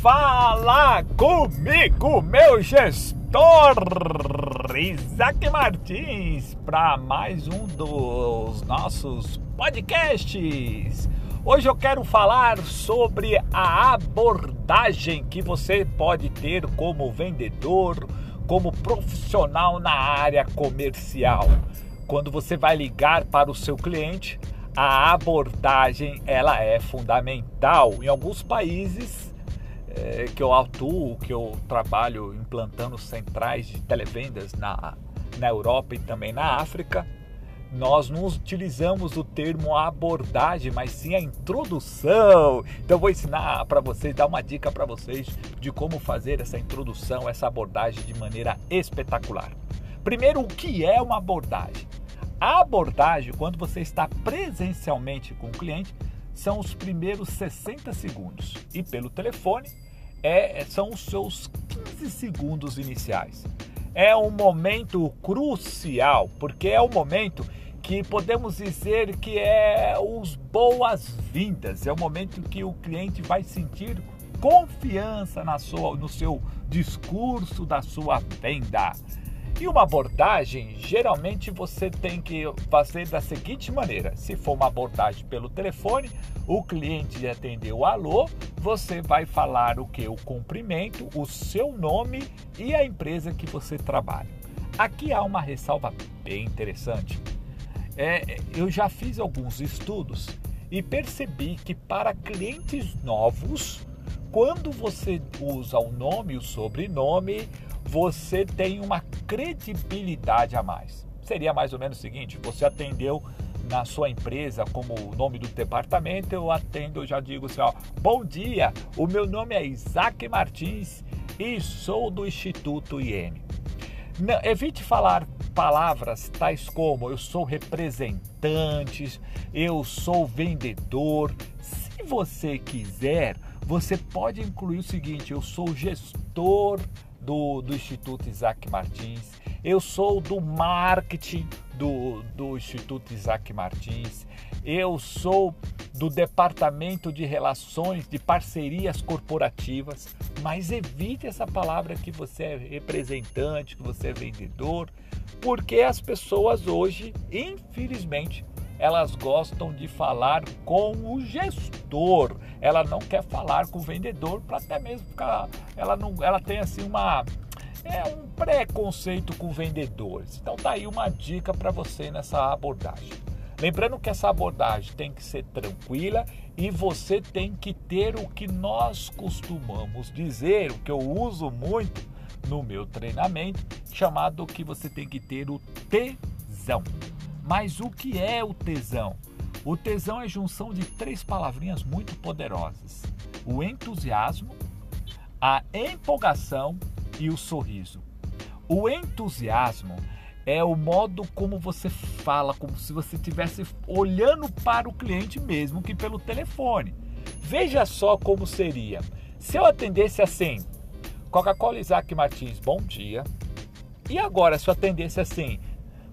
Fala comigo, meu gestor Isaac Martins, para mais um dos nossos podcasts. Hoje eu quero falar sobre a abordagem que você pode ter como vendedor, como profissional na área comercial. Quando você vai ligar para o seu cliente, a abordagem ela é fundamental. Em alguns países é, que eu atuo, que eu trabalho implantando centrais de televendas na, na Europa e também na África, nós não utilizamos o termo abordagem, mas sim a introdução. Então vou ensinar para vocês, dar uma dica para vocês de como fazer essa introdução, essa abordagem de maneira espetacular. Primeiro, o que é uma abordagem? A abordagem, quando você está presencialmente com o cliente, são os primeiros 60 segundos e pelo telefone é, são os seus 15 segundos iniciais. É um momento crucial, porque é o momento que podemos dizer que é os boas-vindas, é o momento que o cliente vai sentir confiança na sua, no seu discurso da sua venda. E uma abordagem, geralmente você tem que fazer da seguinte maneira: se for uma abordagem pelo telefone, o cliente atendeu alô, você vai falar o que? O cumprimento, o seu nome e a empresa que você trabalha. Aqui há uma ressalva bem interessante. É, eu já fiz alguns estudos e percebi que para clientes novos, quando você usa o nome e o sobrenome, você tem uma credibilidade a mais. Seria mais ou menos o seguinte: você atendeu na sua empresa como o nome do departamento, eu atendo, eu já digo assim, ó, bom dia, o meu nome é Isaac Martins e sou do Instituto IM. Não, evite falar palavras tais como eu sou representante, eu sou vendedor. Se você quiser, você pode incluir o seguinte: eu sou gestor do, do Instituto Isaac Martins, eu sou do marketing do, do Instituto Isaac Martins, eu sou do Departamento de Relações de Parcerias Corporativas, mas evite essa palavra que você é representante, que você é vendedor, porque as pessoas hoje, infelizmente, elas gostam de falar com o gestor. Ela não quer falar com o vendedor para até mesmo ficar. Ela não, ela tem assim uma é um preconceito com vendedores. Então tá aí uma dica para você nessa abordagem. Lembrando que essa abordagem tem que ser tranquila e você tem que ter o que nós costumamos dizer, o que eu uso muito no meu treinamento, chamado que você tem que ter o tesão. Mas o que é o tesão? O tesão é junção de três palavrinhas muito poderosas: o entusiasmo, a empolgação e o sorriso. O entusiasmo é o modo como você fala, como se você estivesse olhando para o cliente mesmo que pelo telefone. Veja só como seria. Se eu atendesse assim, Coca-Cola Isaac Martins, bom dia. E agora, se eu atendesse assim,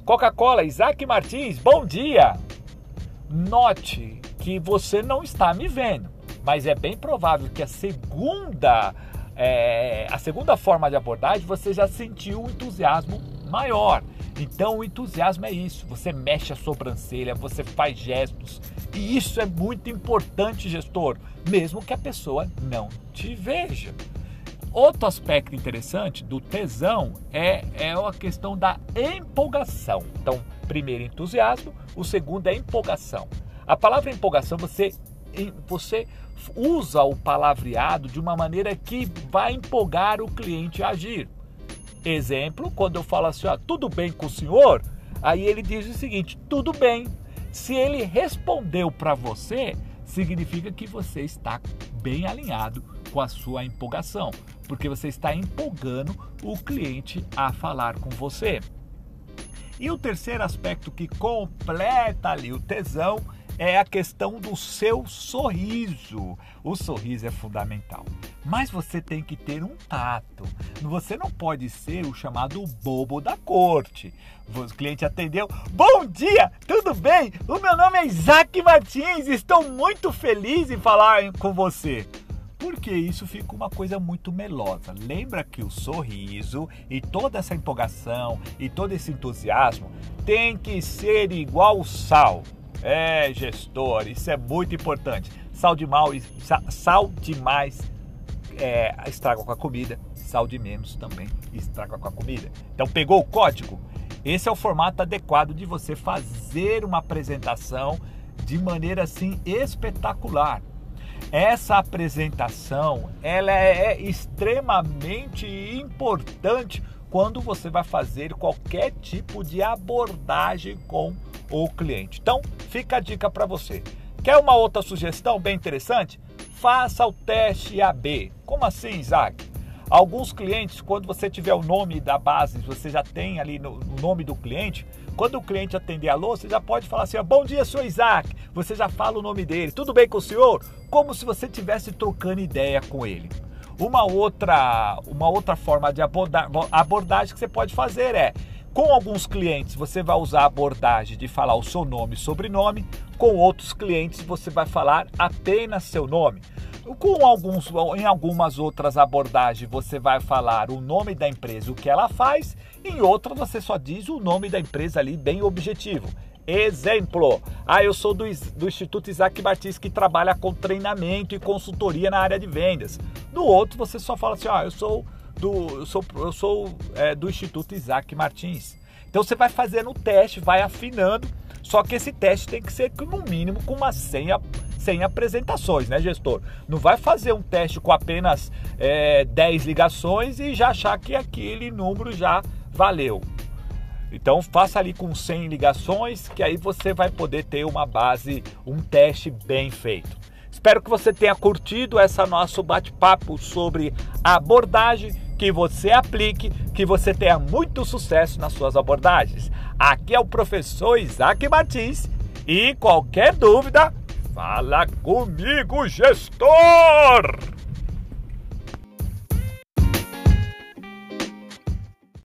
Coca-Cola, Isaac Martins, bom dia! Note que você não está me vendo, mas é bem provável que a segunda, é, a segunda forma de abordagem você já sentiu um entusiasmo maior. Então o entusiasmo é isso, você mexe a sobrancelha, você faz gestos, e isso é muito importante, gestor, mesmo que a pessoa não te veja. Outro aspecto interessante do tesão é, é a questão da empolgação. Então, primeiro entusiasmo, o segundo é empolgação. A palavra empolgação você você usa o palavreado de uma maneira que vai empolgar o cliente a agir. Exemplo, quando eu falo assim, ó, tudo bem com o senhor? Aí ele diz o seguinte, tudo bem. Se ele respondeu para você, significa que você está bem alinhado com a sua empolgação, porque você está empolgando o cliente a falar com você. E o terceiro aspecto que completa ali o tesão é a questão do seu sorriso. O sorriso é fundamental. Mas você tem que ter um tato. Você não pode ser o chamado bobo da corte. O cliente atendeu. Bom dia, tudo bem? O meu nome é Isaac Martins. Estou muito feliz em falar com você. Porque isso fica uma coisa muito melosa. Lembra que o sorriso e toda essa empolgação e todo esse entusiasmo tem que ser igual sal. É, gestor, isso é muito importante. Sal de mal, sal demais é, estraga com a comida, sal de menos também estraga com a comida. Então pegou o código? Esse é o formato adequado de você fazer uma apresentação de maneira assim espetacular. Essa apresentação, ela é extremamente importante quando você vai fazer qualquer tipo de abordagem com o cliente. Então, fica a dica para você. Quer uma outra sugestão bem interessante? Faça o teste AB. Como assim, Isaac? Alguns clientes, quando você tiver o nome da base, você já tem ali no, o nome do cliente, quando o cliente atender a alô, você já pode falar assim: Bom dia, senhor Isaac. Você já fala o nome dele. Tudo bem com o senhor? Como se você estivesse trocando ideia com ele. Uma outra, uma outra forma de abordagem que você pode fazer é com alguns clientes você vai usar a abordagem de falar o seu nome e sobrenome, com outros clientes você vai falar apenas seu nome. Com alguns, em algumas outras abordagens você vai falar o nome da empresa, o que ela faz, em outras você só diz o nome da empresa ali bem objetivo. Exemplo, ah, eu sou do, do Instituto Isaac Martins que trabalha com treinamento e consultoria na área de vendas. No outro você só fala assim, ah, eu sou do, eu sou, eu sou é, do Instituto Isaac Martins. Então você vai fazendo o teste, vai afinando, só que esse teste tem que ser no mínimo com umas 100, 100 apresentações, né, gestor? Não vai fazer um teste com apenas é, 10 ligações e já achar que aquele número já valeu. Então faça ali com 100 ligações, que aí você vai poder ter uma base, um teste bem feito. Espero que você tenha curtido essa nosso bate-papo sobre abordagem que você aplique, que você tenha muito sucesso nas suas abordagens. Aqui é o professor Isaac Martins e qualquer dúvida, fala comigo, gestor!